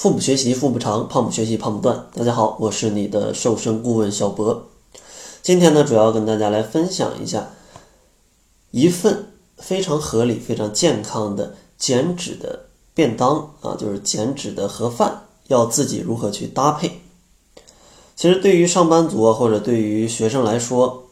腹部学习腹部长，胖不学习胖不断。大家好，我是你的瘦身顾问小博。今天呢，主要跟大家来分享一下一份非常合理、非常健康的减脂的便当啊，就是减脂的盒饭，要自己如何去搭配。其实对于上班族啊，或者对于学生来说，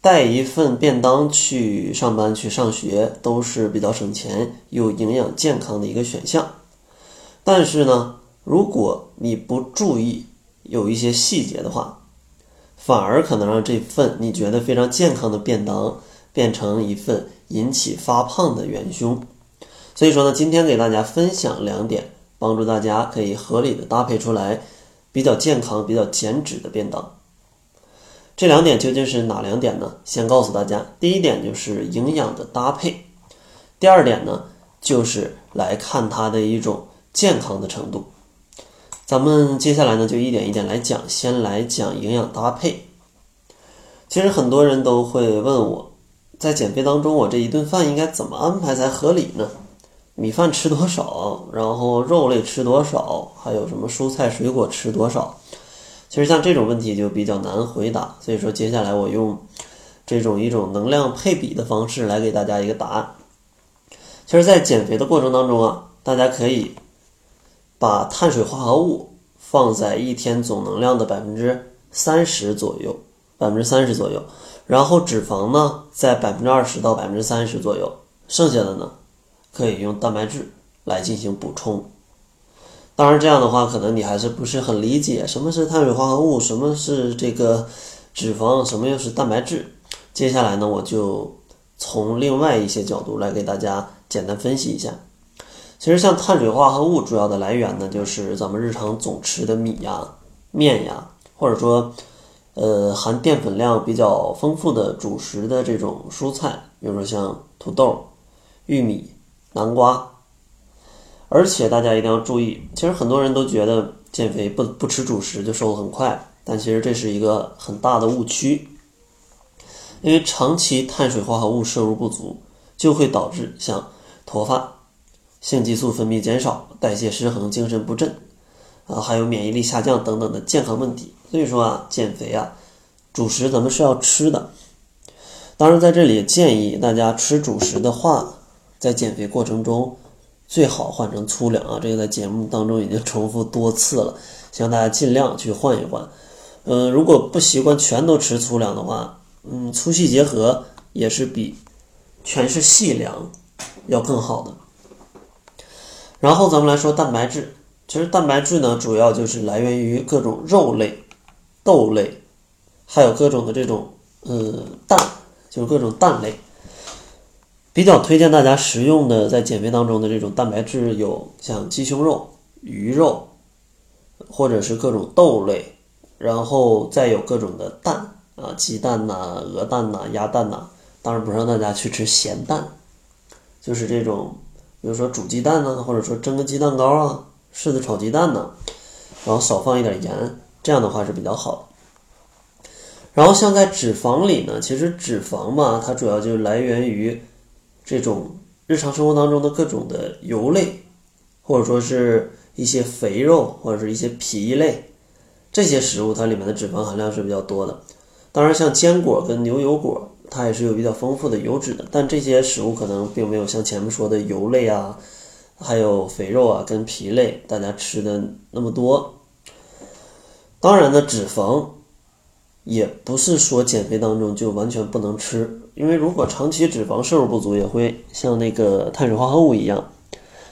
带一份便当去上班去上学，都是比较省钱又营养健康的一个选项。但是呢，如果你不注意有一些细节的话，反而可能让这份你觉得非常健康的便当变成一份引起发胖的元凶。所以说呢，今天给大家分享两点，帮助大家可以合理的搭配出来比较健康、比较减脂的便当。这两点究竟是哪两点呢？先告诉大家，第一点就是营养的搭配，第二点呢就是来看它的一种。健康的程度，咱们接下来呢就一点一点来讲。先来讲营养搭配。其实很多人都会问我，在减肥当中，我这一顿饭应该怎么安排才合理呢？米饭吃多少？然后肉类吃多少？还有什么蔬菜水果吃多少？其实像这种问题就比较难回答。所以说，接下来我用这种一种能量配比的方式来给大家一个答案。其实，在减肥的过程当中啊，大家可以。把碳水化合物放在一天总能量的百分之三十左右，百分之三十左右，然后脂肪呢在百分之二十到百分之三十左右，剩下的呢可以用蛋白质来进行补充。当然这样的话，可能你还是不是很理解什么是碳水化合物，什么是这个脂肪，什么又是蛋白质。接下来呢，我就从另外一些角度来给大家简单分析一下。其实像碳水化合物主要的来源呢，就是咱们日常总吃的米呀、面呀，或者说，呃，含淀粉量比较丰富的主食的这种蔬菜，比如说像土豆、玉米、南瓜。而且大家一定要注意，其实很多人都觉得减肥不不吃主食就瘦得很快，但其实这是一个很大的误区，因为长期碳水化合物摄入不足，就会导致像脱发。性激素分泌减少、代谢失衡、精神不振，啊，还有免疫力下降等等的健康问题。所以说啊，减肥啊，主食咱们是要吃的。当然，在这里建议大家吃主食的话，在减肥过程中最好换成粗粮啊。这个在节目当中已经重复多次了，希望大家尽量去换一换。嗯，如果不习惯全都吃粗粮的话，嗯，粗细结合也是比全是细粮要更好的。然后咱们来说蛋白质，其实蛋白质呢，主要就是来源于各种肉类、豆类，还有各种的这种呃蛋，就是各种蛋类。比较推荐大家食用的，在减肥当中的这种蛋白质有像鸡胸肉、鱼肉，或者是各种豆类，然后再有各种的蛋啊，鸡蛋呐、鹅蛋呐、鸭蛋呐。当然不让大家去吃咸蛋，就是这种。比如说煮鸡蛋呢，或者说蒸个鸡蛋糕啊，柿子炒鸡蛋呢，然后少放一点盐，这样的话是比较好的。然后像在脂肪里呢，其实脂肪嘛，它主要就来源于这种日常生活当中的各种的油类，或者说是一些肥肉或者是一些皮类这些食物，它里面的脂肪含量是比较多的。当然，像坚果跟牛油果。它也是有比较丰富的油脂的，但这些食物可能并没有像前面说的油类啊，还有肥肉啊跟皮类大家吃的那么多。当然呢，脂肪也不是说减肥当中就完全不能吃，因为如果长期脂肪摄入不足，也会像那个碳水化合物一样，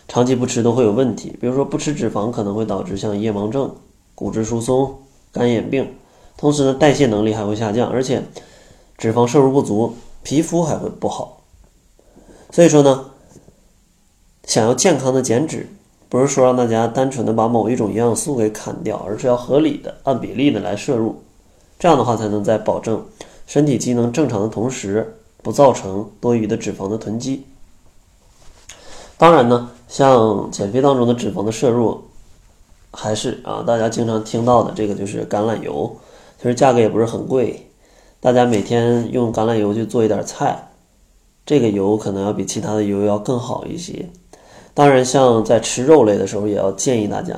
长期不吃都会有问题。比如说不吃脂肪可能会导致像夜盲症、骨质疏松、干眼病，同时呢代谢能力还会下降，而且。脂肪摄入不足，皮肤还会不好。所以说呢，想要健康的减脂，不是说让大家单纯的把某一种营养素给砍掉，而是要合理的、按比例的来摄入。这样的话，才能在保证身体机能正常的同时，不造成多余的脂肪的囤积。当然呢，像减肥当中的脂肪的摄入，还是啊，大家经常听到的这个就是橄榄油，其实价格也不是很贵。大家每天用橄榄油去做一点菜，这个油可能要比其他的油要更好一些。当然，像在吃肉类的时候，也要建议大家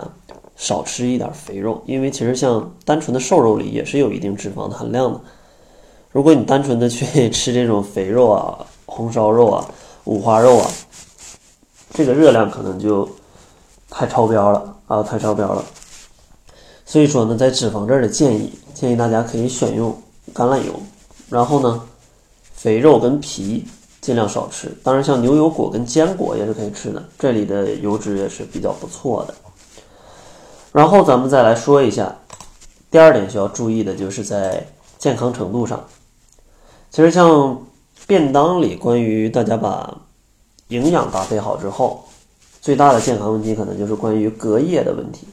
少吃一点肥肉，因为其实像单纯的瘦肉里也是有一定脂肪的含量的。如果你单纯的去吃这种肥肉啊、红烧肉啊、五花肉啊，这个热量可能就太超标了啊，太超标了。所以说呢，在脂肪这儿的建议，建议大家可以选用橄榄油，然后呢，肥肉跟皮尽量少吃。当然，像牛油果跟坚果也是可以吃的，这里的油脂也是比较不错的。然后咱们再来说一下，第二点需要注意的就是在健康程度上。其实像便当里关于大家把营养搭配好之后，最大的健康问题可能就是关于隔夜的问题。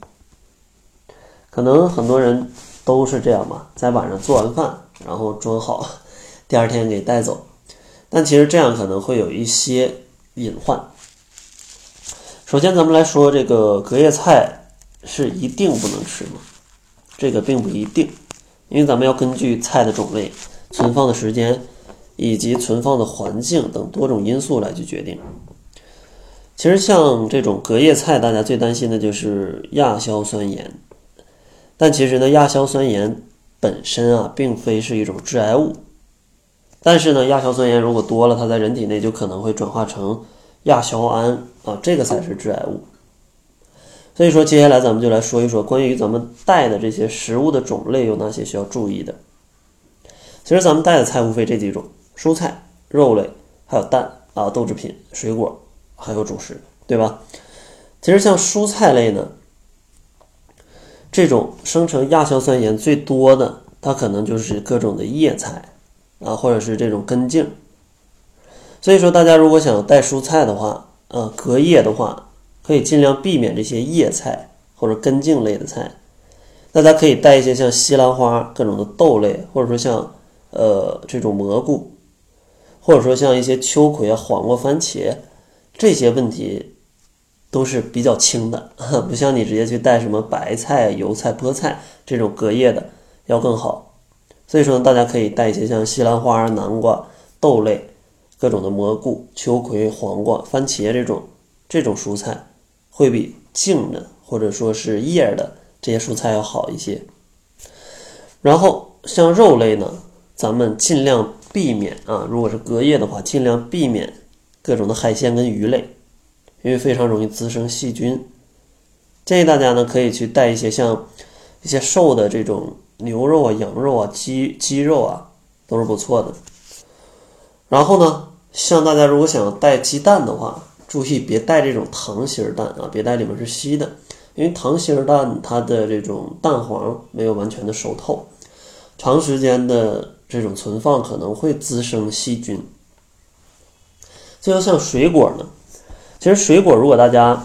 可能很多人都是这样吧，在晚上做完饭，然后装好，第二天给带走。但其实这样可能会有一些隐患。首先，咱们来说这个隔夜菜是一定不能吃吗？这个并不一定，因为咱们要根据菜的种类、存放的时间以及存放的环境等多种因素来去决定。其实像这种隔夜菜，大家最担心的就是亚硝酸盐。但其实呢，亚硝酸盐本身啊，并非是一种致癌物。但是呢，亚硝酸盐如果多了，它在人体内就可能会转化成亚硝胺啊，这个才是致癌物。所以说，接下来咱们就来说一说关于咱们带的这些食物的种类有哪些需要注意的。其实咱们带的菜无非这几种：蔬菜、肉类，还有蛋啊、豆制品、水果，还有主食，对吧？其实像蔬菜类呢。这种生成亚硝酸盐最多的，它可能就是各种的叶菜啊，或者是这种根茎。所以说，大家如果想带蔬菜的话，呃，隔夜的话，可以尽量避免这些叶菜或者根茎类的菜。大家可以带一些像西兰花、各种的豆类，或者说像呃这种蘑菇，或者说像一些秋葵啊、黄瓜、番茄这些问题。都是比较轻的，不像你直接去带什么白菜、油菜、菠菜这种隔夜的要更好。所以说，大家可以带一些像西兰花、南瓜、豆类、各种的蘑菇、秋葵、黄瓜、番茄这种这种蔬菜，会比茎的或者说是叶的这些蔬菜要好一些。然后像肉类呢，咱们尽量避免啊，如果是隔夜的话，尽量避免各种的海鲜跟鱼类。因为非常容易滋生细菌，建议大家呢可以去带一些像一些瘦的这种牛肉啊、羊肉啊、鸡鸡肉啊，都是不错的。然后呢，像大家如果想带鸡蛋的话，注意别带这种糖心蛋啊，别带里面是稀的，因为糖心蛋它的这种蛋黄没有完全的熟透，长时间的这种存放可能会滋生细菌。最后像水果呢。其实水果，如果大家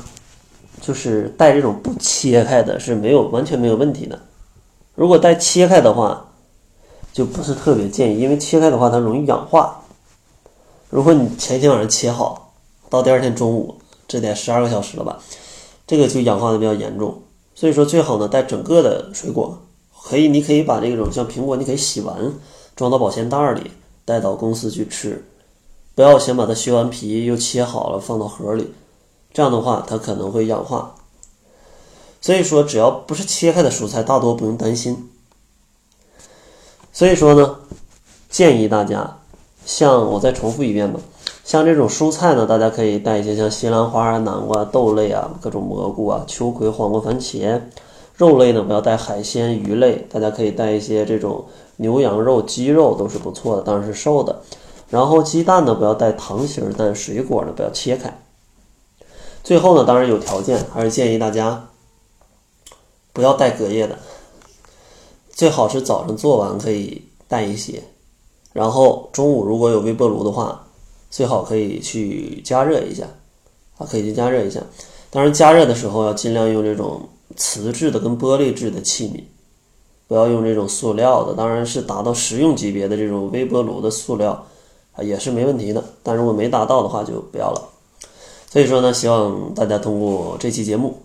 就是带这种不切开的，是没有完全没有问题的。如果带切开的话，就不是特别建议，因为切开的话它容易氧化。如果你前一天晚上切好，到第二天中午，这得十二个小时了吧，这个就氧化的比较严重。所以说最好呢带整个的水果，可以你可以把这种像苹果，你可以洗完装到保鲜袋里带到公司去吃。不要先把它削完皮又切好了放到盒里，这样的话它可能会氧化。所以说，只要不是切开的蔬菜，大多不用担心。所以说呢，建议大家，像我再重复一遍吧，像这种蔬菜呢，大家可以带一些像西兰花啊、南瓜、豆类啊、各种蘑菇啊、秋葵、黄瓜、番茄。肉类呢，不要带海鲜、鱼类，大家可以带一些这种牛羊肉、鸡肉都是不错的，当然是瘦的。然后鸡蛋呢，不要带糖心但；水果呢，不要切开。最后呢，当然有条件，还是建议大家不要带隔夜的，最好是早上做完可以带一些。然后中午如果有微波炉的话，最好可以去加热一下，啊，可以去加热一下。当然加热的时候要尽量用这种瓷质的跟玻璃质的器皿，不要用这种塑料的。当然是达到食用级别的这种微波炉的塑料。啊，也是没问题的，但如果没达到的话就不要了。所以说呢，希望大家通过这期节目，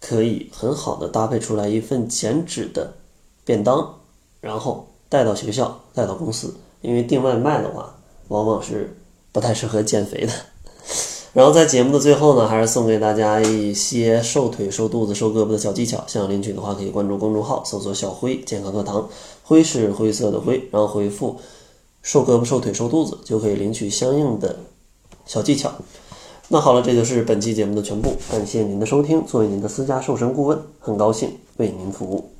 可以很好的搭配出来一份减脂的便当，然后带到学校、带到公司。因为订外卖的话，往往是不太适合减肥的。然后在节目的最后呢，还是送给大家一些瘦腿、瘦肚子、瘦胳膊的小技巧。想要领取的话，可以关注公众号，搜索“小辉健康课堂”，灰是灰色的灰，然后回复“瘦胳膊、瘦腿、瘦肚子”，就可以领取相应的小技巧。那好了，这就是本期节目的全部，感谢您的收听。作为您的私家瘦身顾问，很高兴为您服务。